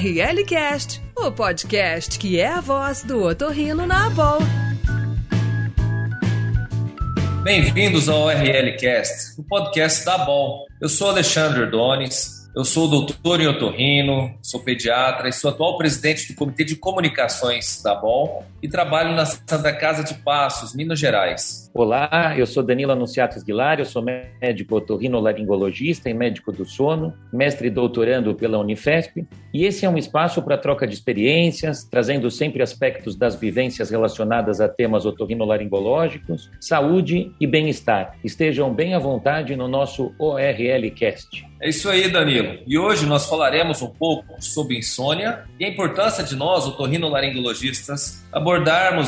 ORL Cast, o podcast que é a voz do otorrino na Abol. Bem-vindos ao ORL Cast, o podcast da Abol. Eu sou Alexandre Ordones, eu sou doutor em otorrino, sou pediatra e sou atual presidente do Comitê de Comunicações da BOL e trabalho na Santa Casa de Passos, Minas Gerais. Olá, eu sou Danilo Anunciato Esguilar, eu sou médico otorrinolaringologista e médico do sono, mestre e doutorando pela Unifesp, e esse é um espaço para troca de experiências, trazendo sempre aspectos das vivências relacionadas a temas otorrinolaringológicos, saúde e bem-estar. Estejam bem à vontade no nosso ORL Cast. É isso aí, Danilo. E hoje nós falaremos um pouco sobre insônia e a importância de nós, otorrinolaringologistas, abordarmos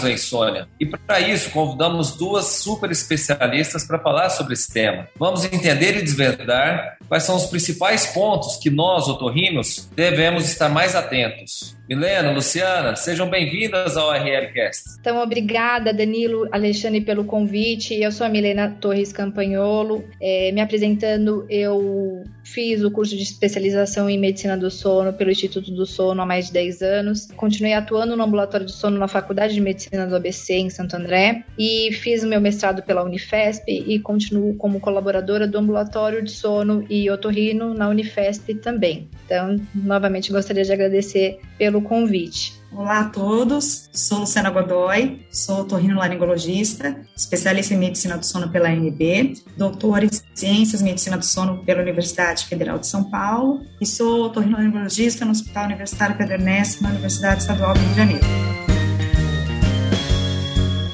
a insônia. E para isso, convidamos duas super especialistas para falar sobre esse tema. Vamos entender e desvendar quais são os principais pontos que nós, otorrinos, devemos estar mais atentos. Milena, Luciana, sejam bem-vindas ao RLCast. Então, obrigada, Danilo, Alexandre, pelo convite. Eu sou a Milena Torres Campanholo. É, me apresentando, eu fiz o curso de especialização em medicina do sono pelo Instituto do Sono há mais de 10 anos. Continuei atuando no ambulatório do sono na Faculdade de Medicina do ABC em Santo André e fiz o meu mestrado pela Unifesp e continuo como colaboradora do ambulatório de sono e otorrino na Unifesp também. Então, novamente gostaria de agradecer pelo convite. Olá a todos, sou Luciana Godoy, sou laringologista, especialista em medicina do sono pela ANB, doutora em ciências e medicina do sono pela Universidade Federal de São Paulo e sou laringologista no Hospital Universitário Pedro Ernesto, na Universidade Estadual do Rio de Janeiro.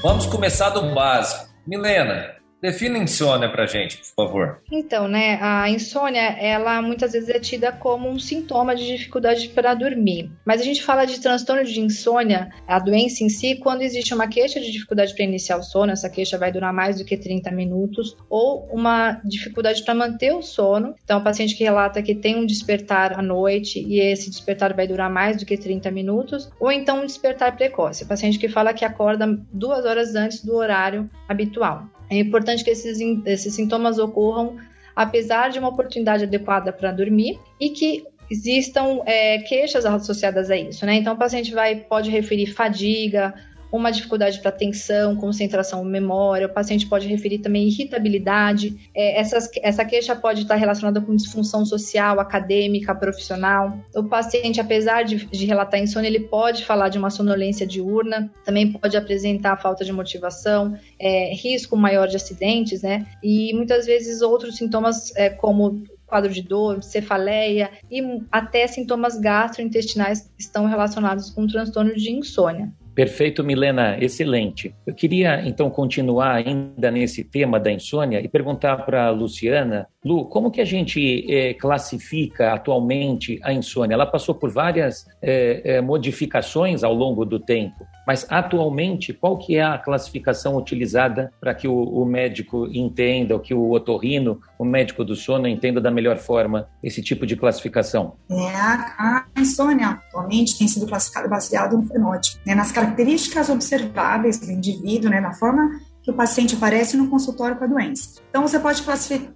Vamos começar do básico. Milena, Defina insônia pra gente, por favor. Então, né, a insônia, ela muitas vezes é tida como um sintoma de dificuldade para dormir. Mas a gente fala de transtorno de insônia, a doença em si, quando existe uma queixa de dificuldade para iniciar o sono, essa queixa vai durar mais do que 30 minutos, ou uma dificuldade para manter o sono. Então, o paciente que relata que tem um despertar à noite e esse despertar vai durar mais do que 30 minutos, ou então um despertar precoce, o paciente que fala que acorda duas horas antes do horário habitual. É importante que esses, esses sintomas ocorram apesar de uma oportunidade adequada para dormir e que existam é, queixas associadas a isso, né? Então, o paciente vai pode referir fadiga, uma dificuldade para atenção, concentração, memória. O paciente pode referir também irritabilidade. É, essas, essa queixa pode estar relacionada com disfunção social, acadêmica, profissional. O paciente, apesar de, de relatar insônia, ele pode falar de uma sonolência diurna, também pode apresentar falta de motivação, é, risco maior de acidentes, né? E muitas vezes outros sintomas, é, como quadro de dor, cefaleia e até sintomas gastrointestinais estão relacionados com transtorno de insônia. Perfeito, Milena, excelente. Eu queria então continuar ainda nesse tema da insônia e perguntar para a Luciana, Lu, como que a gente é, classifica atualmente a insônia? Ela passou por várias é, é, modificações ao longo do tempo, mas atualmente qual que é a classificação utilizada para que o, o médico entenda, ou que o otorrino, o médico do sono, entenda da melhor forma esse tipo de classificação? É, a, insônia atualmente tem sido classificada baseado no fenótipo, né, nas características observáveis do indivíduo, né, na forma que o paciente aparece no consultório com a doença. Então, você pode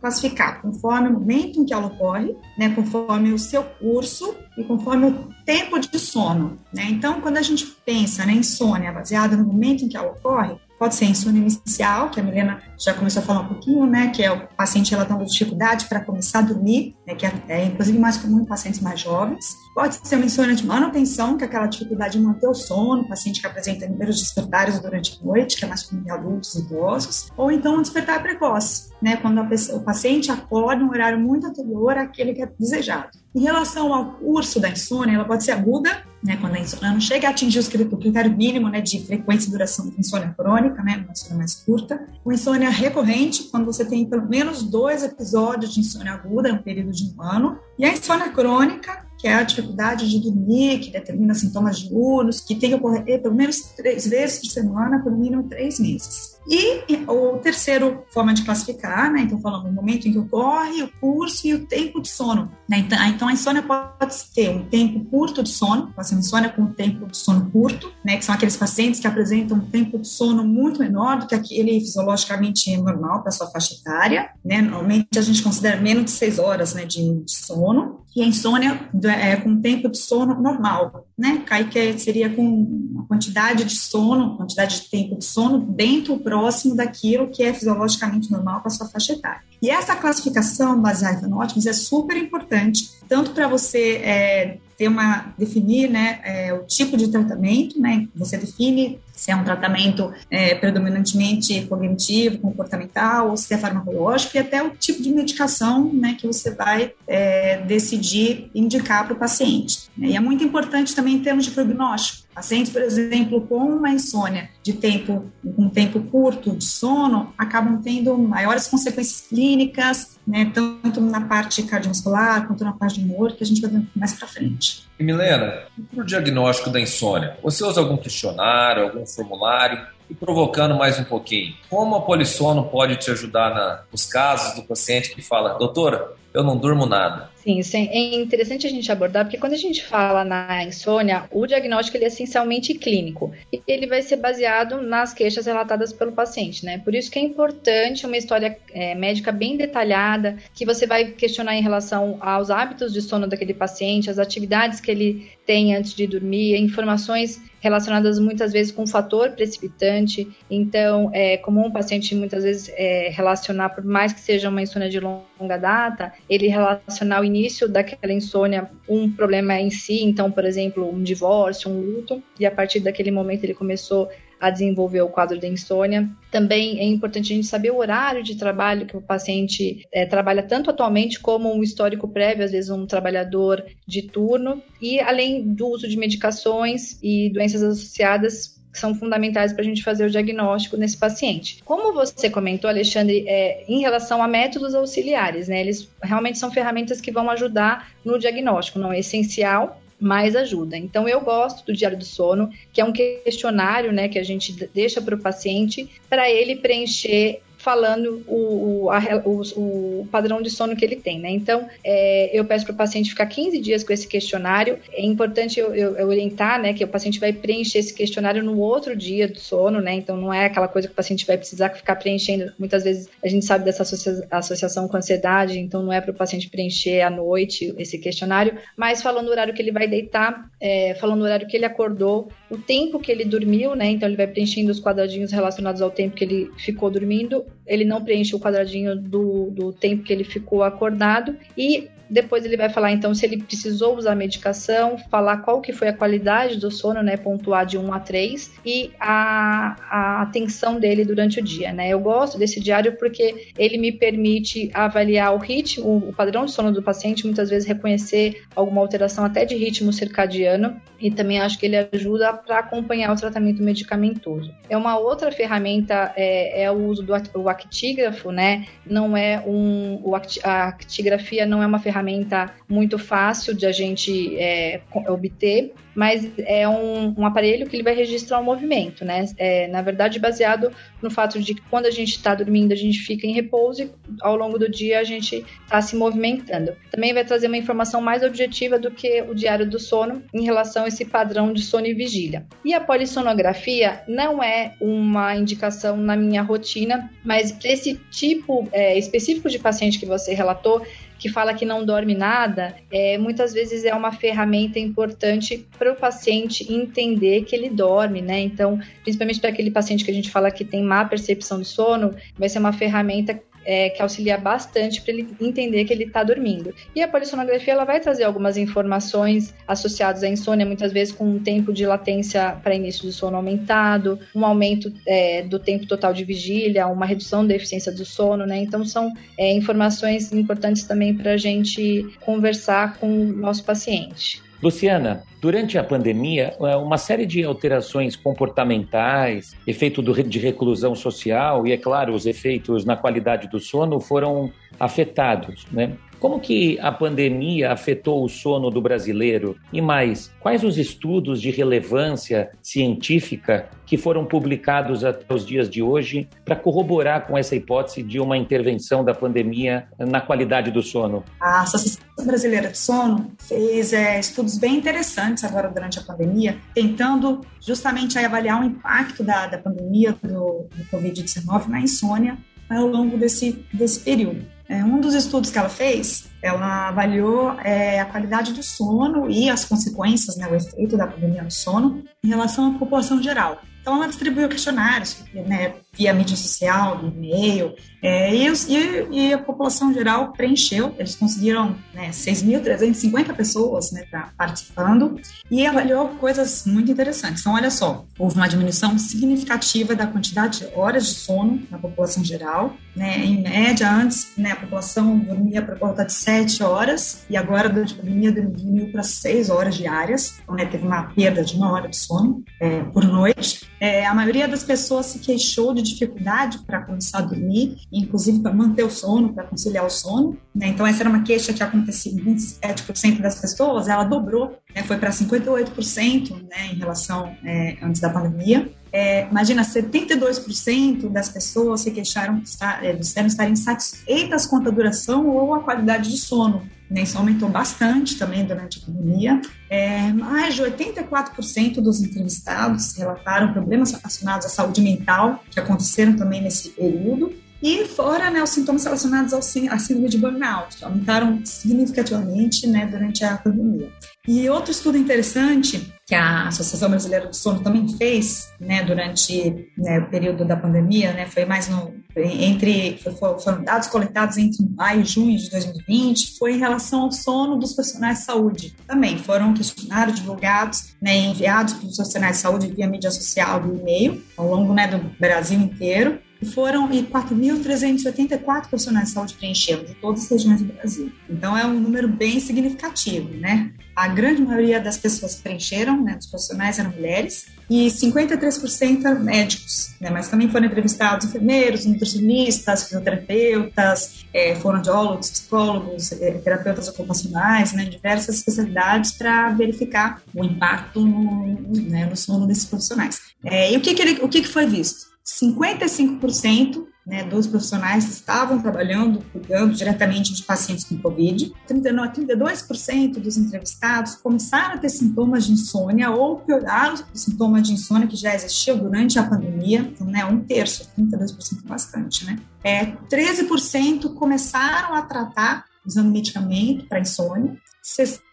classificar conforme o momento em que ela ocorre, né, conforme o seu curso e conforme o tempo de sono. Né? Então, quando a gente pensa na insônia baseada no momento em que ela ocorre, Pode ser insônia inicial, que a Milena já começou a falar um pouquinho, né? Que é o paciente relatando dificuldade para começar a dormir, né, que é, é, inclusive mais comum em pacientes mais jovens. Pode ser uma insônia de manutenção, que é aquela dificuldade de manter o sono, paciente que apresenta inúmeros despertares durante a noite, que é mais comum em adultos e idosos. Ou então um despertar precoce, né? Quando pessoa, o paciente acorda um horário muito anterior àquele que é desejado. Em relação ao curso da insônia, ela pode ser aguda, né, quando a insônia não chega a atingir o critério mínimo né, de frequência e duração da insônia crônica, né, uma insônia mais curta. O insônia recorrente, quando você tem pelo menos dois episódios de insônia aguda, um período de um ano. E a insônia crônica, que é a dificuldade de dormir, que determina sintomas diurnos, que tem que ocorrer pelo menos três vezes por semana, por mínimo três meses. E o terceiro forma de classificar, né? Então, falando o momento em que ocorre, o curso e o tempo de sono. Né? Então, então, a insônia pode ter um tempo curto de sono, pode ser insônia com um tempo de sono curto, né? Que são aqueles pacientes que apresentam um tempo de sono muito menor do que aquele fisiologicamente normal para sua faixa etária, né? Normalmente a gente considera menos de seis horas, né, de, de sono. e a insônia é, com tempo de sono normal, né? Cai que seria com uma quantidade de sono, quantidade de tempo de sono dentro próximo daquilo que é fisiologicamente normal para sua faixa etária. E essa classificação baseada em fenótipos é super importante, tanto para você é, ter uma definir né, é, o tipo de tratamento, né? Você define se é um tratamento é, predominantemente cognitivo, comportamental, ou se é farmacológico, e até o tipo de medicação né, que você vai é, decidir indicar para o paciente. E é muito importante também em termos de prognóstico. Pacientes, por exemplo, com uma insônia de tempo, com tempo curto de sono, acabam tendo maiores consequências clínicas, né, tanto na parte cardiovascular quanto na parte de humor, que a gente vai ver mais para frente. E Milena, para o diagnóstico da insônia, você usa algum questionário, algum formulário? E provocando mais um pouquinho, como a polissono pode te ajudar na, nos casos do paciente que fala, doutora, eu não durmo nada? Sim, isso é interessante a gente abordar, porque quando a gente fala na insônia, o diagnóstico ele é essencialmente clínico e ele vai ser baseado nas queixas relatadas pelo paciente, né? Por isso que é importante uma história é, médica bem detalhada, que você vai questionar em relação aos hábitos de sono daquele paciente, as atividades que ele tem antes de dormir, informações relacionadas muitas vezes com um fator precipitante. Então, é comum o paciente muitas vezes é, relacionar, por mais que seja uma insônia de longa data, ele relacionar o início daquela insônia um problema em si, então, por exemplo, um divórcio, um luto, e a partir daquele momento ele começou a desenvolver o quadro da insônia. Também é importante a gente saber o horário de trabalho que o paciente é, trabalha tanto atualmente como um histórico prévio, às vezes um trabalhador de turno, e além do uso de medicações e doenças associadas que são fundamentais para a gente fazer o diagnóstico nesse paciente. Como você comentou, Alexandre, é, em relação a métodos auxiliares, né? Eles realmente são ferramentas que vão ajudar no diagnóstico, não é essencial, mais ajuda. Então, eu gosto do Diário do Sono, que é um questionário né, que a gente deixa para o paciente para ele preencher falando o, o, a, o, o, padrão de sono que ele tem, né? Então, é, eu peço para o paciente ficar 15 dias com esse questionário. É importante eu, eu, eu, orientar, né, que o paciente vai preencher esse questionário no outro dia do sono, né? Então, não é aquela coisa que o paciente vai precisar ficar preenchendo. Muitas vezes a gente sabe dessa associa associação com ansiedade, então não é para o paciente preencher à noite esse questionário, mas falando o horário que ele vai deitar, é, falando o horário que ele acordou, o tempo que ele dormiu, né? Então, ele vai preenchendo os quadradinhos relacionados ao tempo que ele ficou dormindo ele não preenche o quadradinho do, do tempo que ele ficou acordado. E depois ele vai falar então se ele precisou usar medicação, falar qual que foi a qualidade do sono, né, pontuar de 1 a 3 e a, a atenção dele durante o dia, né? Eu gosto desse diário porque ele me permite avaliar o ritmo, o padrão de sono do paciente, muitas vezes reconhecer alguma alteração até de ritmo circadiano e também acho que ele ajuda para acompanhar o tratamento medicamentoso. É uma outra ferramenta é, é o uso do o actígrafo, né? Não é um o, a actigrafia não é uma ferramenta ferramenta muito fácil de a gente é, obter, mas é um, um, aparelho que ele vai registrar o movimento, né? É, na verdade, baseado no fato de que quando a gente está dormindo, a gente fica em repouso e ao longo do dia a gente está se movimentando. Também vai trazer uma informação mais objetiva do que o diário do sono em relação a esse padrão de sono e vigília. E a polissonografia não é uma indicação na minha rotina, mas para esse tipo é, específico de paciente que você relatou, que fala que não dorme nada, é, muitas vezes é uma ferramenta importante para o paciente entender que ele dorme, né? Então, principalmente para aquele paciente que a gente fala que tem má percepção de sono, vai ser uma ferramenta é, que auxilia bastante para ele entender que ele está dormindo. E a polissonografia ela vai trazer algumas informações associadas à insônia, muitas vezes com um tempo de latência para início do sono aumentado, um aumento é, do tempo total de vigília, uma redução da eficiência do sono, né? Então são é, informações importantes também para a gente conversar com o nosso paciente. Luciana, durante a pandemia, é, uma série de alterações comportamentais, efeito de reclusão social e, é claro, os efeitos na qualidade do sono foram afetados, né? Como que a pandemia afetou o sono do brasileiro? E mais, quais os estudos de relevância científica que foram publicados até os dias de hoje para corroborar com essa hipótese de uma intervenção da pandemia na qualidade do sono? A Associação Brasileira de Sono fez é, estudos bem interessantes agora durante a pandemia, tentando justamente avaliar o impacto da, da pandemia do, do Covid-19 na insônia ao longo desse, desse período. É, um dos estudos que ela fez, ela avaliou é, a qualidade do sono e as consequências, né, o efeito da pandemia no sono em relação à população geral. Então, ela distribuiu questionários né, via mídia social, e-mail, é, e, e, e, a população geral preencheu. Eles conseguiram né, 6.350 pessoas né, participando e avaliou coisas muito interessantes. Então, olha só, houve uma diminuição significativa da quantidade de horas de sono na população geral. Né, em média, antes né, a população dormia por volta de 7 horas e agora, durante a pandemia, diminuiu para 6 horas diárias. Então, né, teve uma perda de uma hora de sono é, por noite. É, a maioria das pessoas se queixou de dificuldade para começar a dormir, inclusive para manter o sono, para conciliar o sono. Né? Então, essa era uma queixa que acontecia em 27% das pessoas, ela dobrou, né? foi para 58% né, em relação é, antes da pandemia. É, imagina, 72% das pessoas se queixaram, é, disseram estar insatisfeitas com a duração ou a qualidade de sono. Né? Isso aumentou bastante também durante a pandemia. É, mais de 84% dos entrevistados relataram problemas relacionados à saúde mental que aconteceram também nesse período. E fora né, os sintomas relacionados ao à síndrome de burnout, que aumentaram significativamente né, durante a pandemia. E outro estudo interessante que a Associação Brasileira do Sono também fez né, durante né, o período da pandemia, né, foi mais no, entre foram dados coletados entre maio e junho de 2020, foi em relação ao sono dos profissionais de saúde. Também foram questionários divulgados, né, enviados os profissionais de saúde via mídia social e e-mail ao longo né, do Brasil inteiro foram e 4.384 profissionais de saúde preencheram de todas as regiões do Brasil. Então é um número bem significativo, né? A grande maioria das pessoas que preencheram, né, dos profissionais eram mulheres e 53% eram médicos, né? Mas também foram entrevistados enfermeiros, nutricionistas, fisioterapeutas, é, fonoaudiólogos, psicólogos, é, terapeutas ocupacionais, né? Diversas especialidades para verificar o impacto no, né, no sono desses profissionais. É, e o que, que, ele, o que, que foi visto? 55% né, dos profissionais estavam trabalhando, cuidando diretamente de pacientes com Covid. 39, 32% dos entrevistados começaram a ter sintomas de insônia ou pioraram os sintomas de insônia que já existiam durante a pandemia. Então, né, um terço, 32% bastante, né? É, 13% começaram a tratar usando medicamento para insônia.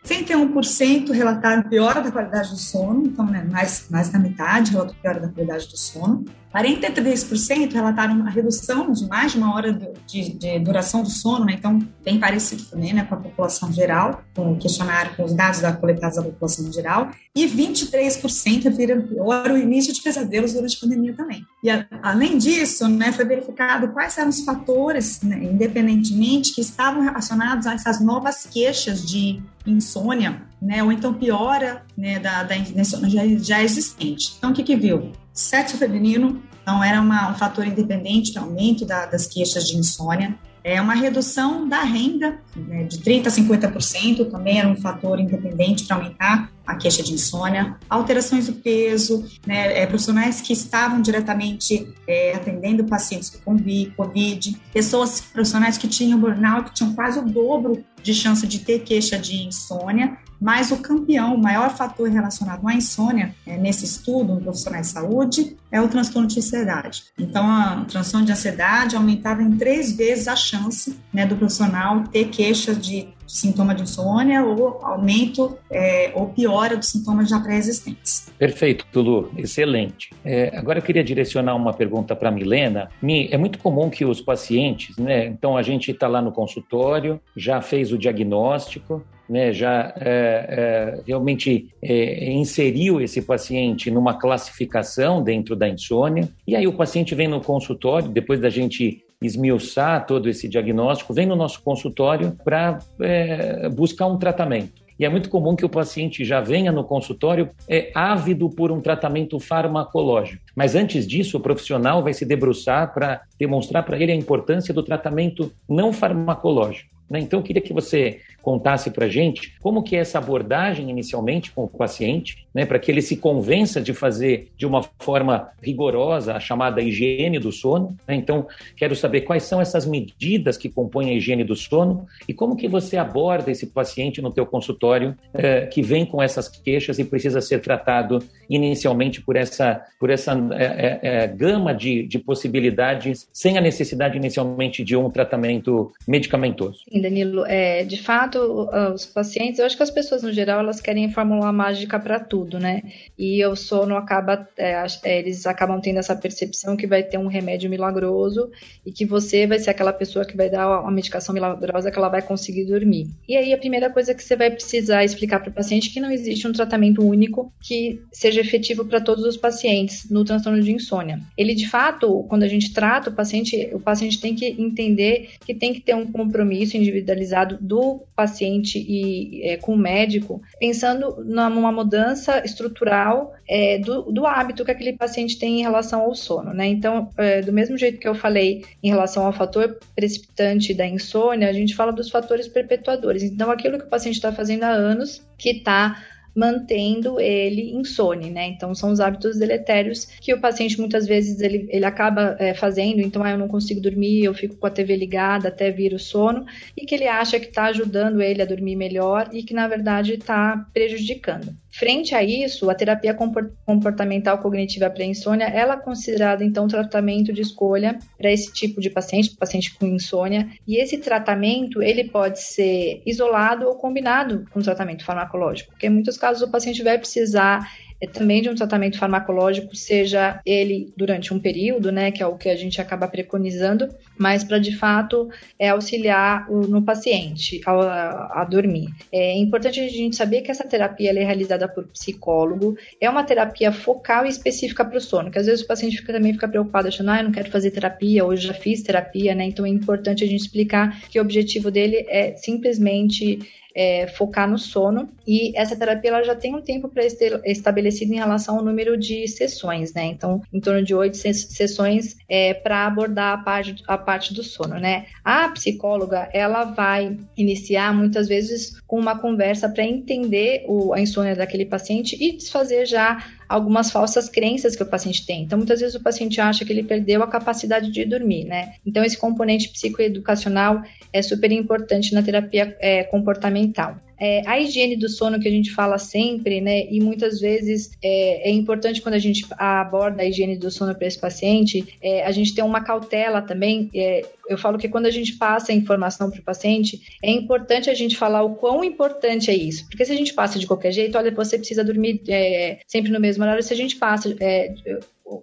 61% relataram piora da qualidade do sono, então né, mais, mais da metade relatou piora da qualidade do sono. 43% relataram uma redução de mais de uma hora de, de duração do sono, né? então bem parecido também né, com a população geral, com o questionário, com os dados da, coletados da população geral, e 23% viram pior o início de pesadelos durante a pandemia também. E a, além disso, né, foi verificado quais eram os fatores, né, independentemente, que estavam relacionados a essas novas queixas de insônia, né, ou então piora né, da, da insônia já, já existente. Então, o que que viu? Sexo feminino então era uma, um fator independente de aumento da, das queixas de insônia. É uma redução da renda né, de 30% a 50% também era um fator independente para aumentar a queixa de insônia, alterações do peso, né, é, profissionais que estavam diretamente é, atendendo pacientes com Covid, pessoas, profissionais que tinham burnout, que tinham quase o dobro de chance de ter queixa de insônia, mas o campeão, o maior fator relacionado à insônia é, nesse estudo no profissional de saúde é o transtorno de ansiedade. Então, a transtorno de ansiedade aumentava em três vezes a chance né, do profissional ter queixas de sintoma de insônia ou aumento é, ou piora dos sintomas já pré-existentes. Perfeito, Tulu, excelente. É, agora eu queria direcionar uma pergunta para Milena. Mi, é muito comum que os pacientes, né? Então a gente está lá no consultório, já fez o diagnóstico, né, já é, é, realmente é, inseriu esse paciente numa classificação dentro da insônia, e aí o paciente vem no consultório, depois da gente esmiuçar todo esse diagnóstico, vem no nosso consultório para é, buscar um tratamento. E é muito comum que o paciente já venha no consultório é, ávido por um tratamento farmacológico. Mas antes disso, o profissional vai se debruçar para demonstrar para ele a importância do tratamento não farmacológico. Né? Então, eu queria que você contasse para a gente como que é essa abordagem inicialmente com o paciente, né, para que ele se convença de fazer de uma forma rigorosa a chamada higiene do sono. Né? Então, quero saber quais são essas medidas que compõem a higiene do sono e como que você aborda esse paciente no teu consultório eh, que vem com essas queixas e precisa ser tratado inicialmente por essa, por essa eh, eh, gama de, de possibilidades sem a necessidade inicialmente de um tratamento medicamentoso. Sim, Danilo, é, de fato, os pacientes, eu acho que as pessoas no geral, elas querem fórmula mágica para tudo, né? E o sono acaba, é, é, eles acabam tendo essa percepção que vai ter um remédio milagroso e que você vai ser aquela pessoa que vai dar uma medicação milagrosa que ela vai conseguir dormir. E aí a primeira coisa que você vai precisar explicar para o paciente é que não existe um tratamento único que seja efetivo para todos os pacientes no transtorno de insônia. Ele de fato, quando a gente trata o paciente, o paciente tem que entender que tem que ter um compromisso individualizado do paciente e é, com o médico, pensando numa mudança estrutural é, do, do, hábito que aquele paciente tem em relação ao sono, né? Então, é, do mesmo jeito que eu falei em relação ao fator precipitante da insônia, a gente fala dos fatores perpetuadores. Então, aquilo que o paciente está fazendo há anos que está mantendo ele insone, né? Então são os hábitos deletérios que o paciente muitas vezes ele, ele acaba é, fazendo, então ah, eu não consigo dormir, eu fico com a TV ligada até vir o sono, e que ele acha que está ajudando ele a dormir melhor e que na verdade está prejudicando. Frente a isso, a terapia comportamental cognitiva para insônia, ela é considerada então tratamento de escolha para esse tipo de paciente, paciente com insônia, e esse tratamento ele pode ser isolado ou combinado com tratamento farmacológico, porque em muitos casos o paciente vai precisar é também de um tratamento farmacológico, seja ele durante um período, né, que é o que a gente acaba preconizando, mas para de fato é auxiliar o, no paciente a, a, a, dormir. É importante a gente saber que essa terapia é realizada por psicólogo, é uma terapia focal e específica para o sono, que às vezes o paciente fica, também fica preocupado, achando, ah, eu não quero fazer terapia, hoje já fiz terapia, né, então é importante a gente explicar que o objetivo dele é simplesmente é, focar no sono. E essa terapia ela já tem um tempo estabelecido em relação ao número de sessões, né? Então, em torno de oito sessões é, para abordar a parte, a parte do sono, né? A psicóloga ela vai iniciar muitas vezes com uma conversa para entender o, a insônia daquele paciente e desfazer já algumas falsas crenças que o paciente tem. Então, muitas vezes o paciente acha que ele perdeu a capacidade de dormir, né? Então, esse componente psicoeducacional é super importante na terapia é, comportamental. É, a higiene do sono que a gente fala sempre, né? E muitas vezes é, é importante quando a gente aborda a higiene do sono para esse paciente, é, a gente tem uma cautela também. É, eu falo que quando a gente passa a informação para o paciente, é importante a gente falar o quão importante é isso. Porque se a gente passa de qualquer jeito, olha, você precisa dormir é, sempre no mesmo horário. Se a gente passa é,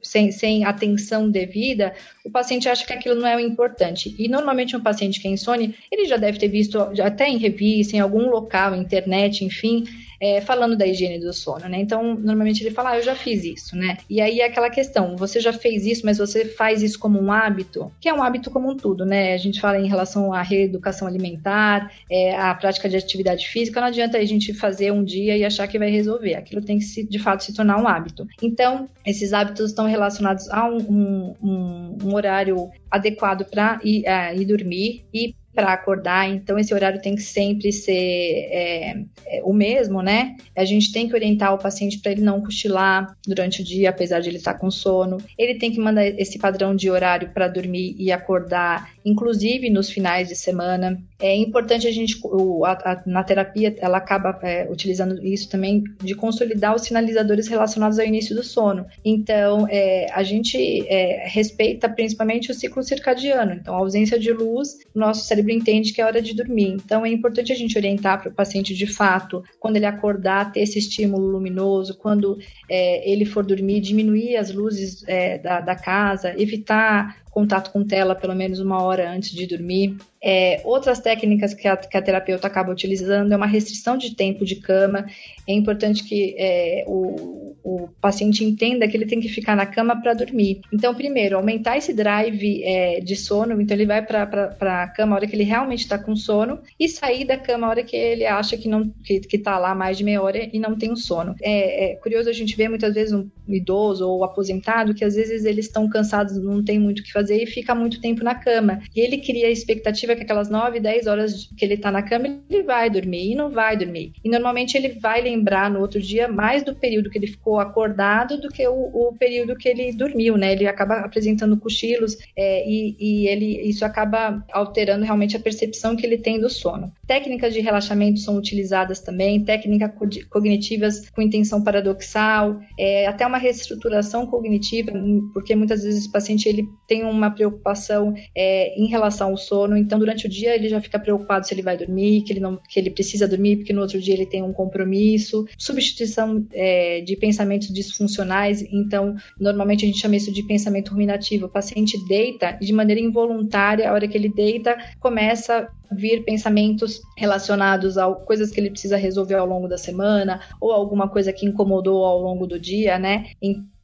sem, sem atenção devida, o paciente acha que aquilo não é o importante. E normalmente um paciente que é insone, ele já deve ter visto até em revista, em algum local, internet, enfim, é, falando da higiene do sono, né? Então, normalmente ele fala, ah, eu já fiz isso, né? E aí é aquela questão, você já fez isso, mas você faz isso como um hábito, que é um hábito como um tudo, né? A gente fala em relação à reeducação alimentar, é, à prática de atividade física, não adianta a gente fazer um dia e achar que vai resolver, aquilo tem que, se, de fato, se tornar um hábito. Então, esses hábitos estão relacionados a um, um, um horário adequado para ir, uh, ir dormir e para acordar, então esse horário tem que sempre ser é, é, o mesmo, né? A gente tem que orientar o paciente para ele não cochilar durante o dia, apesar de ele estar tá com sono. Ele tem que mandar esse padrão de horário para dormir e acordar, inclusive nos finais de semana. É importante a gente, o, a, a, na terapia, ela acaba é, utilizando isso também de consolidar os sinalizadores relacionados ao início do sono. Então, é, a gente é, respeita principalmente o ciclo circadiano. Então, a ausência de luz, nosso cérebro cérebro entende que é hora de dormir. Então é importante a gente orientar para o paciente de fato, quando ele acordar, ter esse estímulo luminoso, quando é, ele for dormir, diminuir as luzes é, da, da casa, evitar contato com tela pelo menos uma hora antes de dormir. É, outras técnicas que a, que a, terapeuta acaba utilizando é uma restrição de tempo de cama. É importante que é, o, o, paciente entenda que ele tem que ficar na cama para dormir. Então, primeiro, aumentar esse drive é, de sono. Então, ele vai para a cama a hora que ele realmente está com sono e sair da cama a hora que ele acha que não que está lá mais de meia hora e não tem um sono. É, é curioso a gente ver muitas vezes um idoso ou aposentado que às vezes eles estão cansados, não tem muito o que fazer e fica muito tempo na cama. E ele cria a expectativa que aquelas 9, 10 horas que ele está na cama, ele vai dormir e não vai dormir. E normalmente ele vai lembrar no outro dia mais do período que ele ficou acordado do que o, o período que ele dormiu, né? Ele acaba apresentando cochilos é, e, e ele, isso acaba alterando realmente a percepção que ele tem do sono. Técnicas de relaxamento são utilizadas também, técnicas cognitivas com intenção paradoxal, é, até uma reestruturação cognitiva, porque muitas vezes o paciente ele tem uma preocupação é, em relação ao sono, então durante o dia ele já fica preocupado se ele vai dormir, que ele não, que ele precisa dormir, porque no outro dia ele tem um compromisso, substituição é, de pensamentos disfuncionais, então normalmente a gente chama isso de pensamento ruminativo. O paciente deita de maneira involuntária, a hora que ele deita começa vir pensamentos relacionados a coisas que ele precisa resolver ao longo da semana ou alguma coisa que incomodou ao longo do dia, né?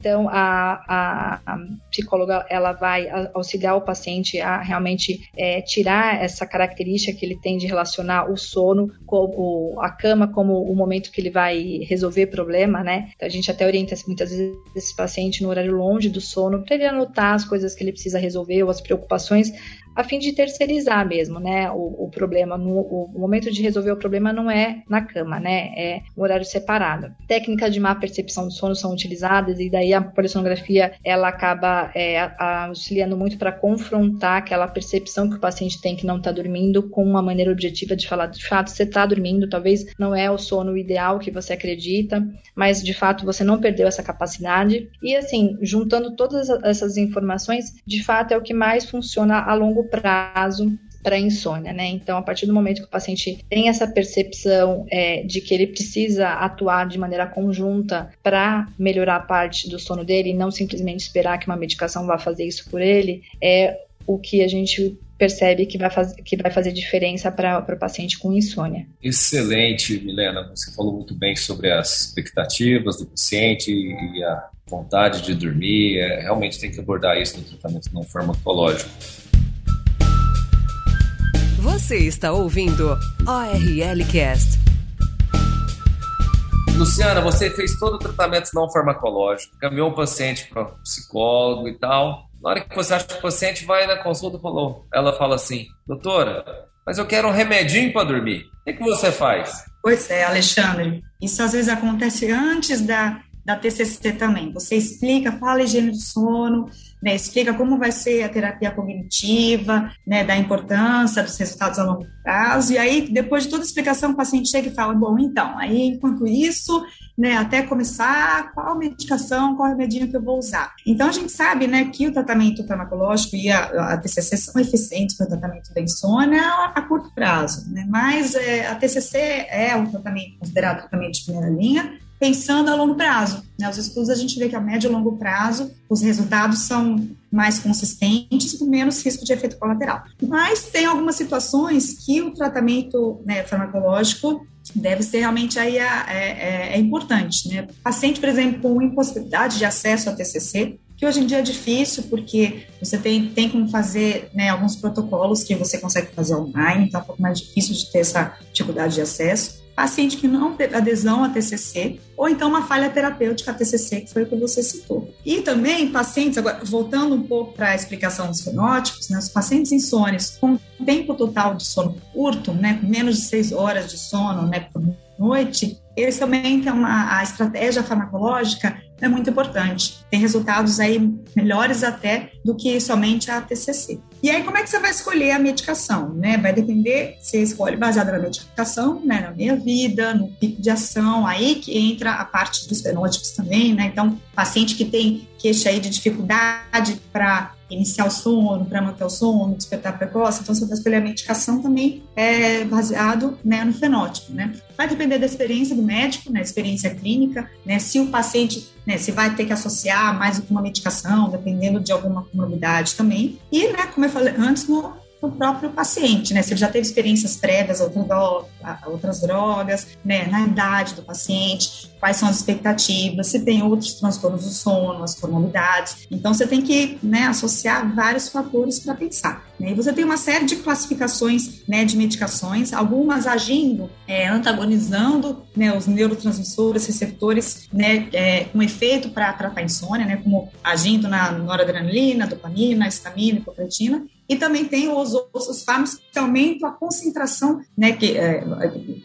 Então a, a, a psicóloga ela vai auxiliar o paciente a realmente é, tirar essa característica que ele tem de relacionar o sono com a cama como o momento que ele vai resolver problema, né? Então a gente até orienta muitas vezes esse paciente no horário longe do sono para ele anotar as coisas que ele precisa resolver ou as preocupações a fim de terceirizar mesmo, né, o, o problema. No, o, momento de resolver o problema não é na cama, né, é um horário separado. Técnicas de má percepção do sono são utilizadas e daí a polissonografia ela acaba é, auxiliando muito para confrontar aquela percepção que o paciente tem que não está dormindo com uma maneira objetiva de falar de fato você está dormindo, talvez não é o sono ideal que você acredita, mas de fato você não perdeu essa capacidade. E assim, juntando todas essas informações, de fato é o que mais funciona a longo longo prazo para insônia, né? Então, a partir do momento que o paciente tem essa percepção é, de que ele precisa atuar de maneira conjunta para melhorar a parte do sono dele e não simplesmente esperar que uma medicação vá fazer isso por ele, é o que a gente percebe que vai, faz, que vai fazer diferença para o paciente com insônia. Excelente, Milena. Você falou muito bem sobre as expectativas do paciente e a vontade de dormir. É, realmente tem que abordar isso no tratamento não farmacológico. Você está ouvindo ORL Cast. Luciana, você fez todo o tratamento não farmacológico, caminhou o paciente para psicólogo e tal. Na hora que você acha que o paciente vai na consulta, falou, ela fala assim, doutora, mas eu quero um remedinho para dormir. O que, que você faz? Pois é, Alexandre. Isso às vezes acontece antes da, da TCC também. Você explica, fala higiene do sono, né, explica como vai ser a terapia cognitiva, né, da importância dos resultados a longo prazo, e aí, depois de toda a explicação, o paciente chega e fala, bom, então, aí, enquanto isso, né, até começar, qual medicação, qual remedinho que eu vou usar. Então, a gente sabe, né, que o tratamento farmacológico e a, a TCC são eficientes para o tratamento da insônia a, a curto prazo, né, mas é, a TCC é um tratamento considerado tratamento de primeira linha, pensando a longo prazo. Né? Os estudos a gente vê que a médio e longo prazo os resultados são mais consistentes com menos risco de efeito colateral. Mas tem algumas situações que o tratamento né, farmacológico deve ser realmente aí é, é, é importante. Né? Paciente, por exemplo, com impossibilidade de acesso a TCC, que hoje em dia é difícil porque você tem, tem como fazer né, alguns protocolos que você consegue fazer online, então é um pouco mais difícil de ter essa dificuldade de acesso paciente que não teve adesão a TCC, ou então uma falha terapêutica TCC, que foi o que você citou. E também pacientes, agora voltando um pouco para a explicação dos fenótipos, né, os pacientes insônios com tempo total de sono curto, né, com menos de seis horas de sono né, por noite, eles também têm uma a estratégia farmacológica é muito importante. Tem resultados aí melhores até do que somente a TCC. E aí, como é que você vai escolher a medicação? Né? Vai depender, você escolhe baseada na medicação, né? na meia vida, no pico de ação, aí que entra a parte dos fenótipos também, né? Então, paciente que tem queixa aí de dificuldade para iniciar o sono, para manter o sono, despertar precoce, então você escolher a medicação também é baseado né, no fenótipo, né? Vai depender da experiência do médico, né, experiência clínica, né, se o paciente, né, se vai ter que associar mais do uma medicação, dependendo de alguma comorbidade também. E, né, como eu falei antes, no, do próprio paciente, né? Se ele já teve experiências prévias a outras drogas, né? Na idade do paciente, quais são as expectativas, se tem outros transtornos do sono, as comorbidades. Então, você tem que né, associar vários fatores para pensar. Né? E você tem uma série de classificações né, de medicações, algumas agindo, é, antagonizando né, os neurotransmissores, receptores, né, é, com efeito para tratar insônia, né, como agindo na noradrenalina, dopamina, estamina, hipopretina, e também tem os outros fármacos que aumentam a concentração, né, que, é,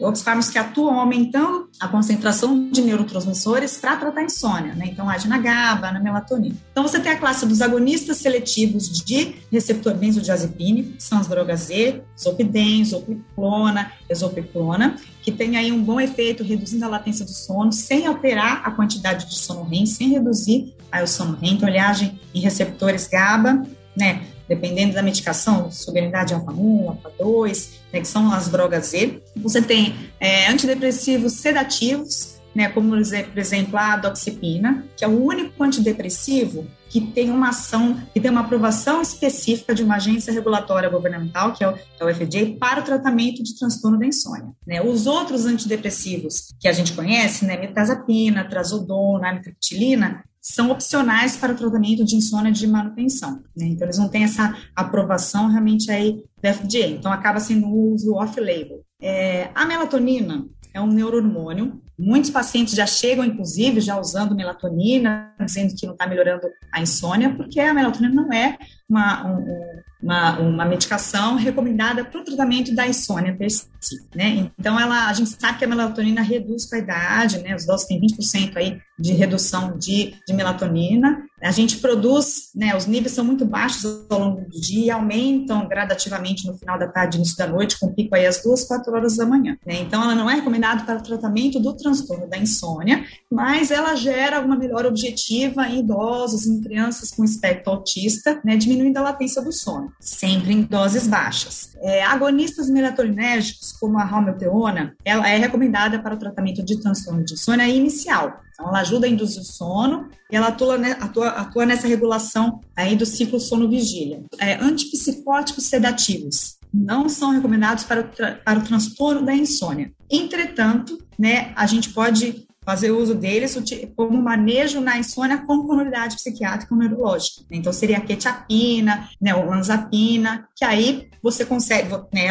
outros fármacos que atuam aumentando a concentração de neurotransmissores para tratar insônia, né? Então, age na GABA, na melatonina. Então, você tem a classe dos agonistas seletivos de receptor benzodiazepínico, que são as drogas Z, zolpidem, zolpiclona, exopiclona, que tem aí um bom efeito reduzindo a latência do sono, sem alterar a quantidade de sono REM, sem reduzir aí o sono REM. Então, ele age em receptores GABA, né? Dependendo da medicação, sobriedade alfa-1, alfa-2, né, que são as drogas Z. Você tem é, antidepressivos sedativos, né, como, por exemplo, a doxepina, que é o único antidepressivo que tem uma ação, que tem uma aprovação específica de uma agência regulatória governamental, que é o, é FDA, para o tratamento de transtorno da insônia. Né? Os outros antidepressivos que a gente conhece, né, metazapina, trazodona, amitriptilina, são opcionais para o tratamento de insônia de manutenção. Né? Então, eles não têm essa aprovação realmente aí da FDA. Então, acaba sendo um uso off-label. É, a melatonina é um neurohormônio. Muitos pacientes já chegam, inclusive, já usando melatonina, dizendo que não está melhorando a insônia, porque a melatonina não é uma, um, uma, uma medicação recomendada para o tratamento da insônia per si, né? Então, ela, a gente sabe que a melatonina reduz com a idade, né? Os idosos têm 20% aí de redução de, de melatonina. A gente produz, né? Os níveis são muito baixos ao longo do dia, aumentam gradativamente no final da tarde, início da noite, com pico aí às duas, quatro horas da manhã. Né? Então, ela não é recomendada para o tratamento do transtorno da insônia, mas ela gera uma melhora objetiva em idosos, em crianças com espectro autista, né? Diminuindo a latência do sono, sempre em doses baixas. É, agonistas melatoninérgicos, como a romeoteona, ela é recomendada para o tratamento de transtorno de insônia inicial. Então, ela ajuda a induzir o sono e ela atua, atua, atua nessa regulação aí do ciclo sono-vigília. É, antipsicóticos sedativos não são recomendados para o, para o transtorno da insônia. Entretanto, né, a gente pode fazer uso deles como manejo na insônia com comunidade psiquiátrica ou neurológica. Então, seria a quetiapina, né, ou lanzapina, que aí você consegue, né,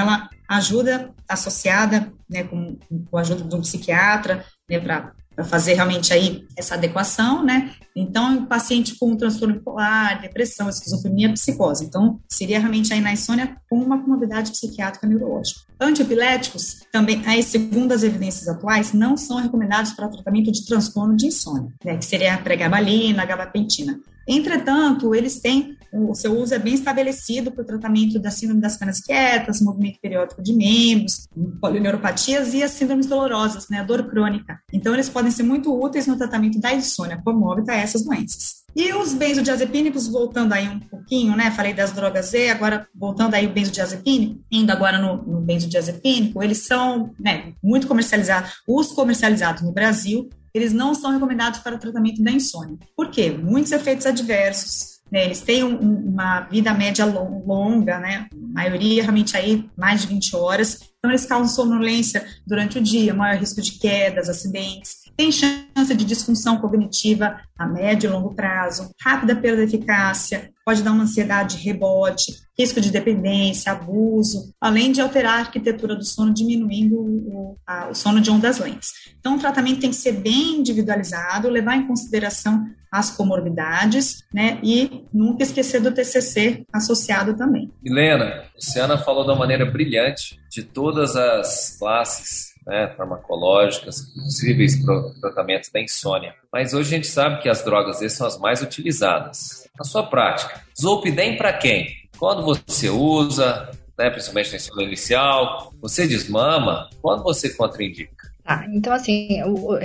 ajuda associada né, com, com a ajuda de um psiquiatra né, para para fazer realmente aí essa adequação, né? Então, paciente com transtorno bipolar, depressão, esquizofrenia, psicose. Então, seria realmente aí na insônia com uma comorbidade psiquiátrica neurológica. Antiepiléticos, também, aí, segundo as evidências atuais, não são recomendados para tratamento de transtorno de insônia, né? Que seria a pregabalina, a gabapentina. Entretanto, eles têm o seu uso é bem estabelecido para o tratamento da síndrome das pernas quietas, movimento periódico de membros, polineuropatias e as síndromes dolorosas, né, a dor crônica. Então, eles podem ser muito úteis no tratamento da insônia comórbita a essas doenças. E os benzodiazepínicos, voltando aí um pouquinho, né? Falei das drogas Z, agora voltando aí o benzodiazepínico, indo agora no, no benzodiazepínico, eles são né, muito comercializados, os comercializados no Brasil, eles não são recomendados para o tratamento da insônia. Por quê? Muitos efeitos adversos, né, eles têm um, uma vida média longa, né? A maioria realmente aí mais de 20 horas. Então, eles causam sonolência durante o dia, maior risco de quedas, acidentes. Tem chance de disfunção cognitiva a médio e longo prazo, rápida perda de eficácia, pode dar uma ansiedade de rebote, risco de dependência, abuso, além de alterar a arquitetura do sono, diminuindo o, a, o sono de ondas lentas. Então, o tratamento tem que ser bem individualizado, levar em consideração as comorbidades, né, e nunca esquecer do TCC associado também. Helena, Luciana falou da maneira brilhante de todas as classes né, farmacológicas possíveis para o tratamento da insônia. Mas hoje a gente sabe que as drogas essas são as mais utilizadas. Na sua prática, Zolpidem para quem? Quando você usa, né, principalmente na insônia inicial, você desmama, quando você contraindica? Tá, então assim,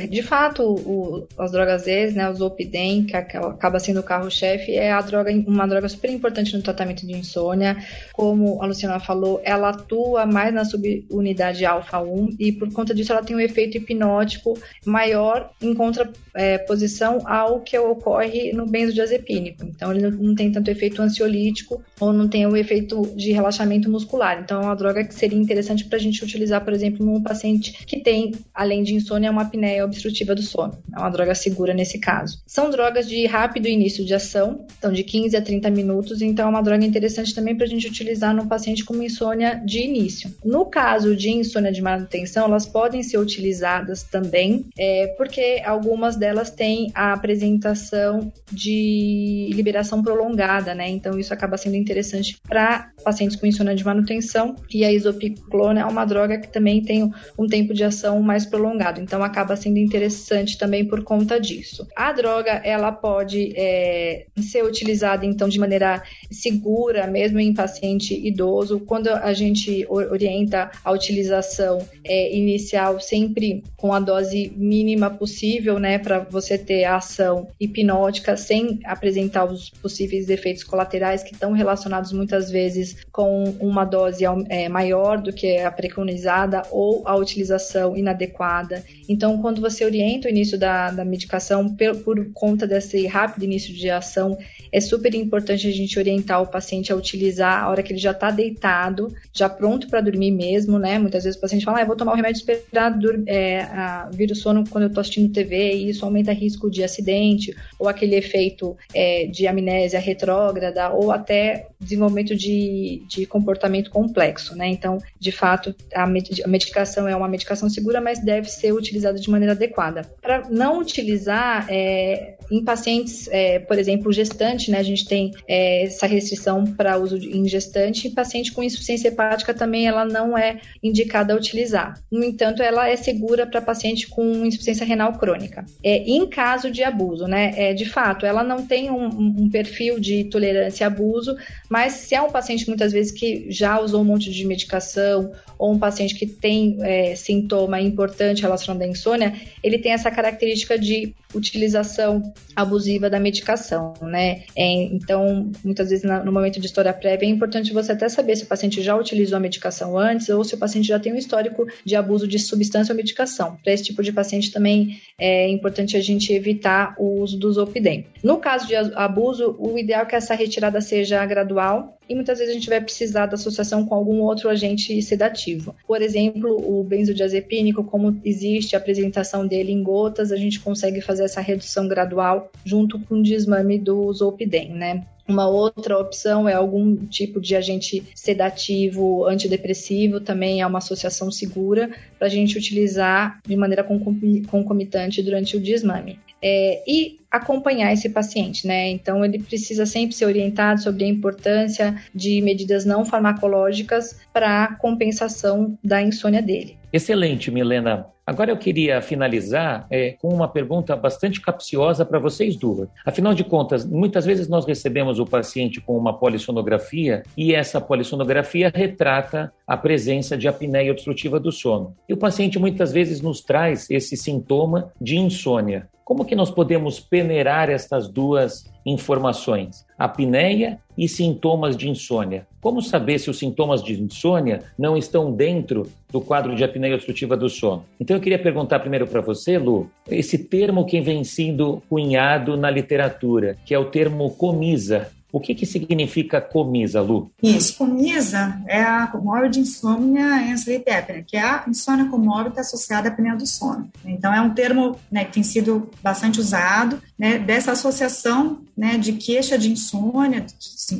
de fato, o, as drogas Z, né, o Zolpidem, que acaba sendo o carro-chefe, é a droga, uma droga super importante no tratamento de insônia. Como a Luciana falou, ela atua mais na subunidade alfa-1 e por conta disso ela tem um efeito hipnótico maior em contraposição é, ao que ocorre no benzodiazepínico. Então ele não tem tanto efeito ansiolítico ou não tem o efeito de relaxamento muscular. Então é uma droga que seria interessante para a gente utilizar, por exemplo, num paciente que tem além de insônia, é uma apneia obstrutiva do sono. É uma droga segura nesse caso. São drogas de rápido início de ação, então de 15 a 30 minutos, então é uma droga interessante também para a gente utilizar no paciente com insônia de início. No caso de insônia de manutenção, elas podem ser utilizadas também, é, porque algumas delas têm a apresentação de liberação prolongada, né? Então isso acaba sendo interessante para pacientes com insônia de manutenção. E a isopiclona é uma droga que também tem um tempo de ação mais mais prolongado. Então acaba sendo interessante também por conta disso. A droga ela pode é, ser utilizada então de maneira segura, mesmo em paciente idoso. Quando a gente orienta a utilização é, inicial sempre com a dose mínima possível, né, para você ter a ação hipnótica sem apresentar os possíveis efeitos colaterais que estão relacionados muitas vezes com uma dose é, maior do que a preconizada ou a utilização inadequada adequada. Então, quando você orienta o início da, da medicação por, por conta desse rápido início de ação, é super importante a gente orientar o paciente a utilizar a hora que ele já está deitado, já pronto para dormir mesmo, né? Muitas vezes o paciente fala, ah, eu vou tomar o remédio esperar é, vir o sono quando eu estou assistindo TV e isso aumenta risco de acidente ou aquele efeito é, de amnésia retrógrada ou até desenvolvimento de, de comportamento complexo, né? Então, de fato, a, med a medicação é uma medicação segura, mas deve ser utilizada de maneira adequada. Para não utilizar é, em pacientes, é, por exemplo, gestante, né, a gente tem é, essa restrição para uso em gestante, e paciente com insuficiência hepática também ela não é indicada a utilizar. No entanto, ela é segura para paciente com insuficiência renal crônica. É, em caso de abuso, né, é, de fato, ela não tem um, um perfil de tolerância a abuso, mas se é um paciente muitas vezes que já usou um monte de medicação ou um paciente que tem é, sintoma importante relacionado à insônia, ele tem essa característica de utilização abusiva da medicação, né? É, então, muitas vezes no momento de história prévia é importante você até saber se o paciente já utilizou a medicação antes ou se o paciente já tem um histórico de abuso de substância ou medicação. Para esse tipo de paciente também é importante a gente evitar o uso do Zolpidem. No caso de abuso, o ideal é que essa retirada seja gradual e muitas vezes a gente vai precisar da associação com algum outro agente sedativo. Por exemplo, o benzodiazepínico, como existe a apresentação dele em gotas, a gente consegue fazer essa redução gradual junto com o desmame do Zolpidem, né? Uma outra opção é algum tipo de agente sedativo, antidepressivo, também é uma associação segura para a gente utilizar de maneira concomitante durante o desmame. É, e acompanhar esse paciente, né? Então ele precisa sempre ser orientado sobre a importância de medidas não farmacológicas para compensação da insônia dele. Excelente, Milena. Agora eu queria finalizar é, com uma pergunta bastante capciosa para vocês duas. Afinal de contas, muitas vezes nós recebemos o paciente com uma polissonografia e essa polissonografia retrata a presença de apneia obstrutiva do sono. E o paciente muitas vezes nos traz esse sintoma de insônia. Como que nós podemos peneirar estas duas informações? Apneia e sintomas de insônia. Como saber se os sintomas de insônia não estão dentro do quadro de apneia obstrutiva do sono? Então eu queria perguntar primeiro para você, Lu, esse termo que vem sendo cunhado na literatura, que é o termo comisa. O que, que significa comisa, Lu? Isso, comisa é a comorbid insônia and sleep apnea, que é a insônia comórbida associada à apneia do sono. Então, é um termo né, que tem sido bastante usado, né, dessa associação né, de queixa de insônia,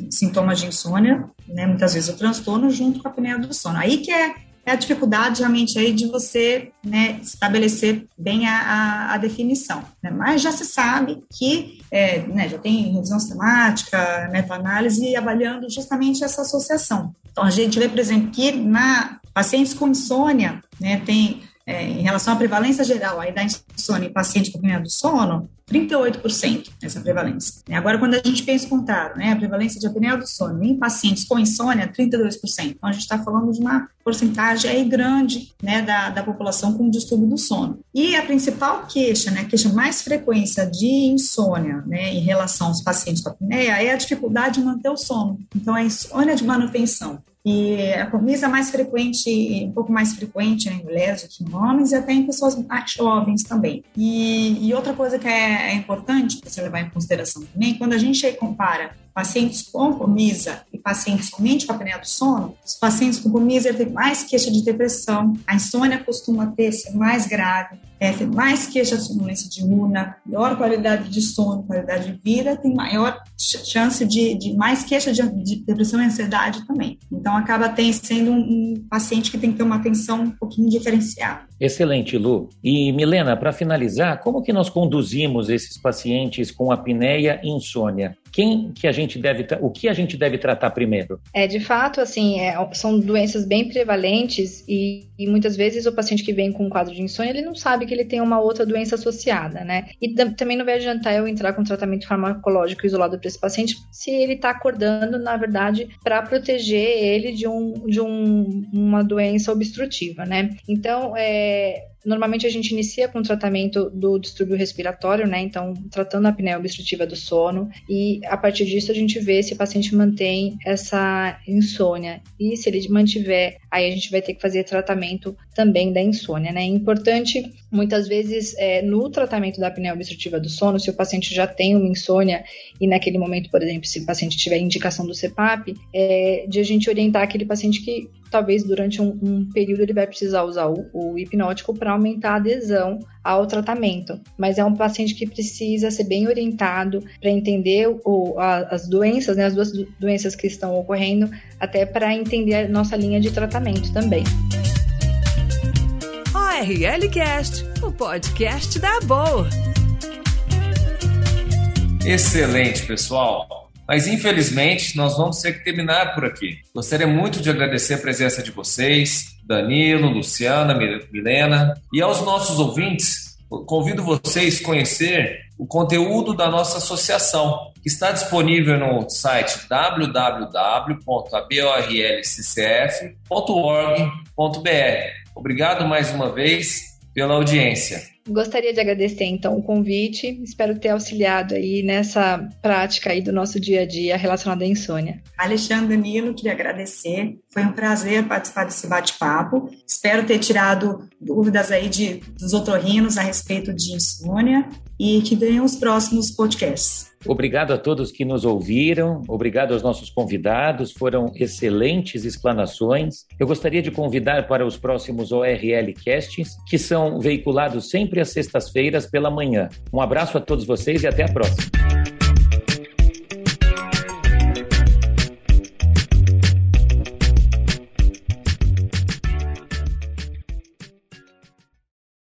sintomas de insônia, né, muitas vezes o transtorno, junto com a apneia do sono. Aí que é é a dificuldade realmente aí de você né, estabelecer bem a, a, a definição. Né? Mas já se sabe que é, né, já tem revisão sistemática, meta-análise avaliando justamente essa associação. Então, a gente vê, por exemplo, que na pacientes com insônia, né, tem é, em relação à prevalência geral aí da insônia em paciente com apneia do sono, 38% essa prevalência. Agora, quando a gente pensa o contrário, né, a prevalência de apneia do sono em pacientes com insônia, 32%. Então, a gente está falando de uma porcentagem aí grande, né, da, da população com distúrbio do sono. E a principal queixa, né, a queixa mais frequência de insônia, né, em relação aos pacientes com apneia é a dificuldade de manter o sono. Então, a insônia de manutenção. E a cornisa é mais frequente, um pouco mais frequente em mulheres do que em homens e até em pessoas mais jovens também. E, e outra coisa que é, é importante você levar em consideração também, quando a gente compara pacientes com comisa e pacientes somente com apneia do sono, os pacientes com comisa têm mais queixa de depressão, a insônia costuma ter ser mais grave, é, tem mais queixa de sonolência diurna, pior qualidade de sono, qualidade de vida, tem maior chance de, de mais queixa de, de, depressão e ansiedade também. Então, acaba tem, sendo um, um paciente que tem que ter uma atenção um pouquinho diferenciada. Excelente, Lu. E Milena, para finalizar, como que nós conduzimos esses pacientes com apneia e insônia? Quem que a gente deve, o que a gente deve tratar primeiro? É, de fato, assim, é, são doenças bem prevalentes e, e, muitas vezes o paciente que vem com um quadro de insônia, ele não sabe que ele tem uma outra doença associada, né? E também não vai adiantar eu entrar com tratamento farmacológico isolado para esse paciente se ele está acordando, na verdade, para proteger ele de, um, de um, uma doença obstrutiva, né? Então, é, Normalmente a gente inicia com o tratamento do distúrbio respiratório, né? Então, tratando a apneia obstrutiva do sono e a partir disso a gente vê se o paciente mantém essa insônia. E se ele mantiver, aí a gente vai ter que fazer tratamento também da insônia, né? É importante, muitas vezes, é, no tratamento da apneia obstrutiva do sono, se o paciente já tem uma insônia e naquele momento, por exemplo, se o paciente tiver indicação do CPAP, é, de a gente orientar aquele paciente que talvez durante um, um período ele vai precisar usar o, o hipnótico para aumentar a adesão ao tratamento. Mas é um paciente que precisa ser bem orientado para entender o, a, as doenças, né, as duas doenças que estão ocorrendo, até para entender a nossa linha de tratamento também. ORL Cast, o podcast da Boa. Excelente, pessoal. Mas infelizmente nós vamos ter que terminar por aqui. Gostaria muito de agradecer a presença de vocês, Danilo, Luciana, Milena e aos nossos ouvintes. Convido vocês a conhecer o conteúdo da nossa associação, que está disponível no site www.aborlccf.org.br. Obrigado mais uma vez pela audiência. Gostaria de agradecer então o convite, espero ter auxiliado aí nessa prática aí do nosso dia a dia relacionada à insônia. Alexandre Danilo, queria agradecer, foi um prazer participar desse bate-papo, espero ter tirado dúvidas aí de, dos otorrinos a respeito de insônia e que venham os próximos podcasts. Obrigado a todos que nos ouviram, obrigado aos nossos convidados, foram excelentes explanações. Eu gostaria de convidar para os próximos ORL Castings, que são veiculados sempre às sextas-feiras pela manhã. Um abraço a todos vocês e até a próxima.